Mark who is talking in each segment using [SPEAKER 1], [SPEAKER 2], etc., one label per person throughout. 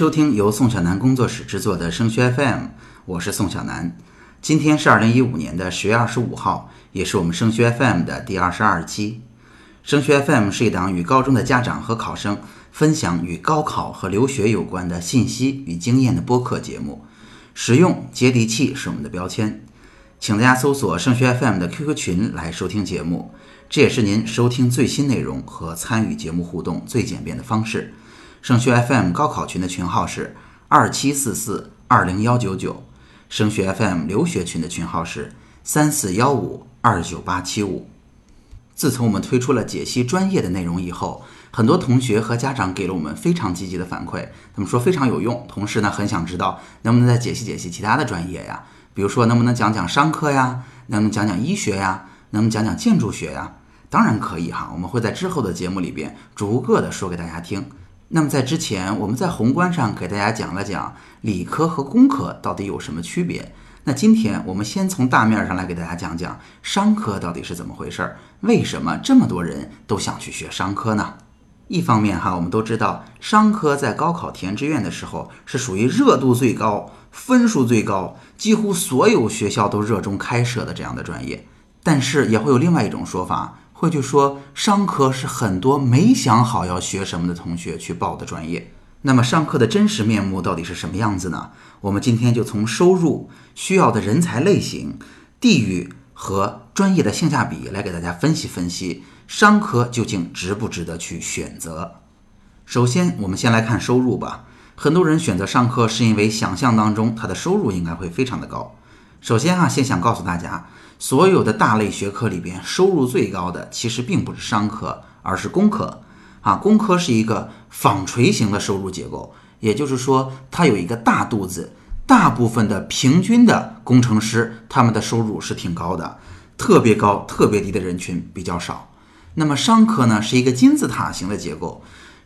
[SPEAKER 1] 收听由宋小南工作室制作的升学 FM，我是宋小南。今天是二零一五年的十月二十五号，也是我们升学 FM 的第二十二期。升学 FM 是一档与高中的家长和考生分享与高考和留学有关的信息与经验的播客节目，实用接地气是我们的标签。请大家搜索升学 FM 的 QQ 群来收听节目，这也是您收听最新内容和参与节目互动最简便的方式。升学 FM 高考群的群号是二七四四二零幺九九，升学 FM 留学群的群号是三四幺五二九八七五。自从我们推出了解析专业的内容以后，很多同学和家长给了我们非常积极的反馈，他们说非常有用，同时呢很想知道能不能再解析解析其他的专业呀，比如说能不能讲讲商科呀，能不能讲讲医学呀，能不能讲讲建筑学呀？当然可以哈，我们会在之后的节目里边逐个的说给大家听。那么在之前，我们在宏观上给大家讲了讲理科和工科到底有什么区别。那今天我们先从大面上来给大家讲讲商科到底是怎么回事儿，为什么这么多人都想去学商科呢？一方面哈，我们都知道商科在高考填志愿的时候是属于热度最高、分数最高，几乎所有学校都热衷开设的这样的专业。但是也会有另外一种说法。会去说商科是很多没想好要学什么的同学去报的专业。那么上课的真实面目到底是什么样子呢？我们今天就从收入、需要的人才类型、地域和专业的性价比来给大家分析分析商科究竟值不值得去选择。首先，我们先来看收入吧。很多人选择上课是因为想象当中他的收入应该会非常的高。首先啊，先想告诉大家。所有的大类学科里边，收入最高的其实并不是商科，而是工科。啊，工科是一个纺锤型的收入结构，也就是说，它有一个大肚子，大部分的平均的工程师他们的收入是挺高的，特别高、特别低的人群比较少。那么商科呢，是一个金字塔型的结构，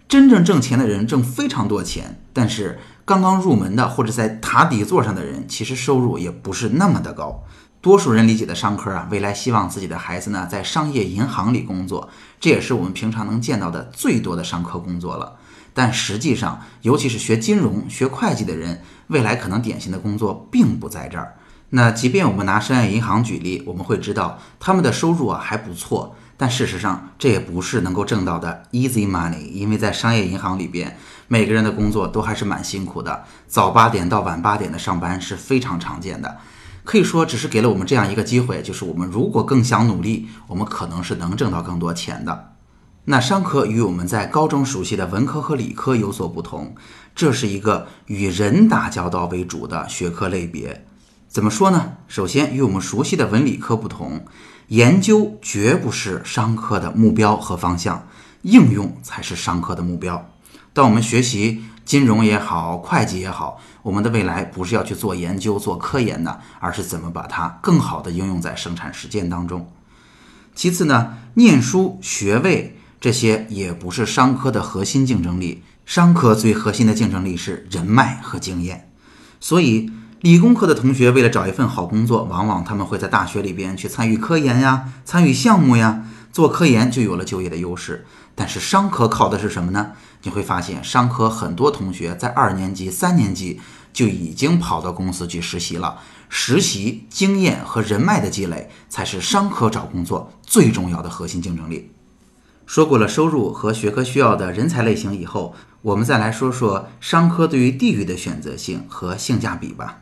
[SPEAKER 1] 真正挣钱的人挣非常多钱，但是刚刚入门的或者在塔底座上的人，其实收入也不是那么的高。多数人理解的商科啊，未来希望自己的孩子呢在商业银行里工作，这也是我们平常能见到的最多的商科工作了。但实际上，尤其是学金融、学会计的人，未来可能典型的工作并不在这儿。那即便我们拿商业银行举例，我们会知道他们的收入啊还不错，但事实上这也不是能够挣到的 easy money，因为在商业银行里边，每个人的工作都还是蛮辛苦的，早八点到晚八点的上班是非常常见的。可以说，只是给了我们这样一个机会，就是我们如果更想努力，我们可能是能挣到更多钱的。那商科与我们在高中熟悉的文科和理科有所不同，这是一个与人打交道为主的学科类别。怎么说呢？首先，与我们熟悉的文理科不同，研究绝不是商科的目标和方向，应用才是商科的目标。当我们学习金融也好，会计也好。我们的未来不是要去做研究、做科研的，而是怎么把它更好的应用在生产实践当中。其次呢，念书学位这些也不是商科的核心竞争力，商科最核心的竞争力是人脉和经验。所以，理工科的同学为了找一份好工作，往往他们会在大学里边去参与科研呀、参与项目呀，做科研就有了就业的优势。但是商科靠的是什么呢？你会发现，商科很多同学在二年级、三年级就已经跑到公司去实习了。实习经验和人脉的积累，才是商科找工作最重要的核心竞争力。说过了收入和学科需要的人才类型以后，我们再来说说商科对于地域的选择性和性价比吧。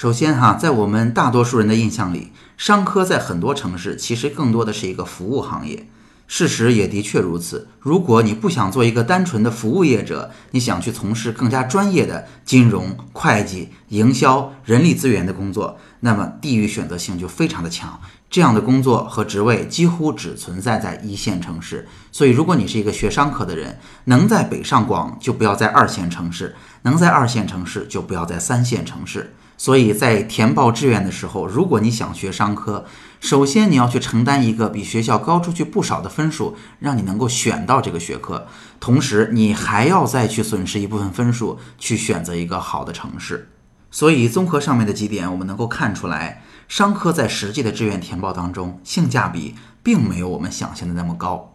[SPEAKER 1] 首先哈，在我们大多数人的印象里，商科在很多城市其实更多的是一个服务行业。事实也的确如此。如果你不想做一个单纯的服务业者，你想去从事更加专业的金融、会计、营销、人力资源的工作，那么地域选择性就非常的强。这样的工作和职位几乎只存在在一线城市。所以，如果你是一个学商科的人，能在北上广就不要在二线城市，能在二线城市就不要在三线城市。所以在填报志愿的时候，如果你想学商科，首先你要去承担一个比学校高出去不少的分数，让你能够选到这个学科，同时你还要再去损失一部分分数去选择一个好的城市。所以综合上面的几点，我们能够看出来，商科在实际的志愿填报当中，性价比并没有我们想象的那么高。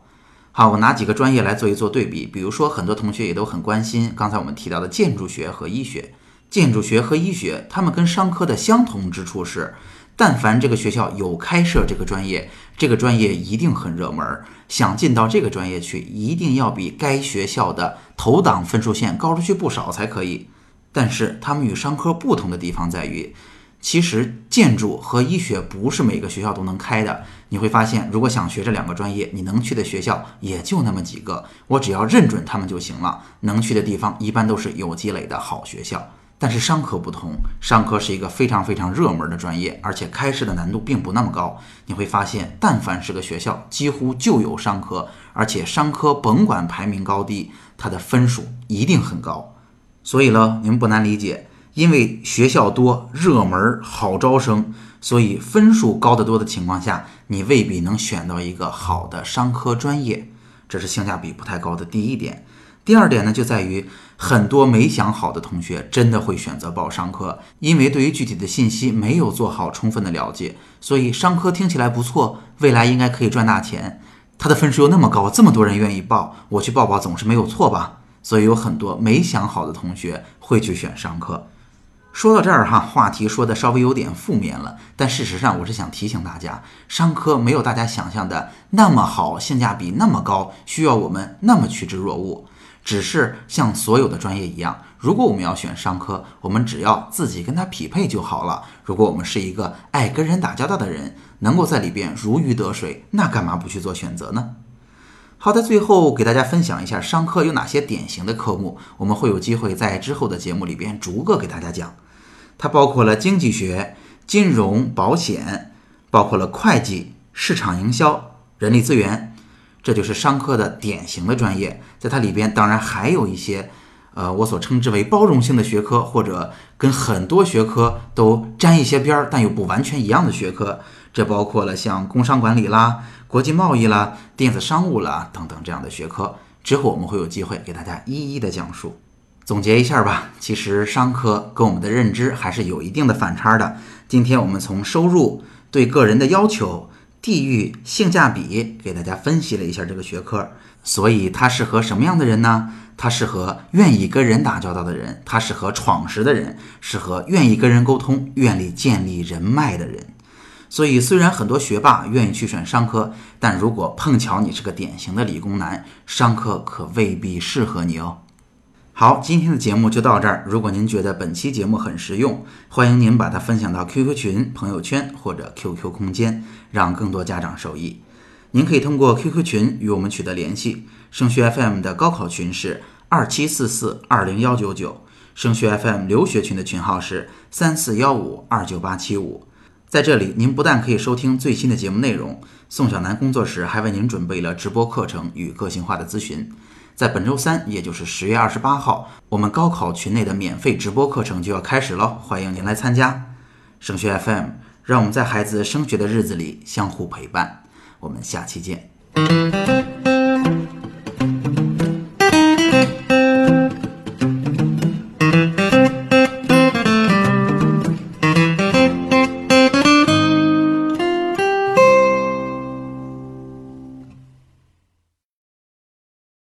[SPEAKER 1] 好，我拿几个专业来做一做对比。比如说，很多同学也都很关心刚才我们提到的建筑学和医学。建筑学和医学，他们跟商科的相同之处是，但凡这个学校有开设这个专业，这个专业一定很热门。想进到这个专业去，一定要比该学校的投档分数线高出去不少才可以。但是，他们与商科不同的地方在于。其实建筑和医学不是每个学校都能开的。你会发现，如果想学这两个专业，你能去的学校也就那么几个。我只要认准他们就行了。能去的地方一般都是有积累的好学校。但是商科不同，商科是一个非常非常热门的专业，而且开设的难度并不那么高。你会发现，但凡是个学校，几乎就有商科，而且商科甭管排名高低，它的分数一定很高。所以呢，你们不难理解。因为学校多、热门、好招生，所以分数高得多的情况下，你未必能选到一个好的商科专业，这是性价比不太高的第一点。第二点呢，就在于很多没想好的同学真的会选择报商科，因为对于具体的信息没有做好充分的了解，所以商科听起来不错，未来应该可以赚大钱，他的分数又那么高，这么多人愿意报，我去报报总是没有错吧？所以有很多没想好的同学会去选商科。说到这儿哈，话题说的稍微有点负面了，但事实上我是想提醒大家，商科没有大家想象的那么好，性价比那么高，需要我们那么趋之若鹜。只是像所有的专业一样，如果我们要选商科，我们只要自己跟它匹配就好了。如果我们是一个爱跟人打交道的人，能够在里边如鱼得水，那干嘛不去做选择呢？好的，最后给大家分享一下商科有哪些典型的科目，我们会有机会在之后的节目里边逐个给大家讲。它包括了经济学、金融、保险，包括了会计、市场营销、人力资源，这就是商科的典型的专业。在它里边，当然还有一些，呃，我所称之为包容性的学科，或者跟很多学科都沾一些边儿，但又不完全一样的学科。这包括了像工商管理啦、国际贸易啦、电子商务啦等等这样的学科。之后我们会有机会给大家一一的讲述。总结一下吧，其实商科跟我们的认知还是有一定的反差的。今天我们从收入、对个人的要求、地域、性价比给大家分析了一下这个学科，所以它适合什么样的人呢？它适合愿意跟人打交道的人，它适合闯实的人，适合愿意跟人沟通、愿意建立人脉的人。所以，虽然很多学霸愿意去选商科，但如果碰巧你是个典型的理工男，商科可未必适合你哦。好，今天的节目就到这儿。如果您觉得本期节目很实用，欢迎您把它分享到 QQ 群、朋友圈或者 QQ 空间，让更多家长受益。您可以通过 QQ 群与我们取得联系。升学 FM 的高考群是二七四四二零幺九九，升学 FM 留学群的群号是三四幺五二九八七五。在这里，您不但可以收听最新的节目内容，宋小南工作室还为您准备了直播课程与个性化的咨询。在本周三，也就是十月二十八号，我们高考群内的免费直播课程就要开始了，欢迎您来参加。升学 FM，让我们在孩子升学的日子里相互陪伴。我们下期见。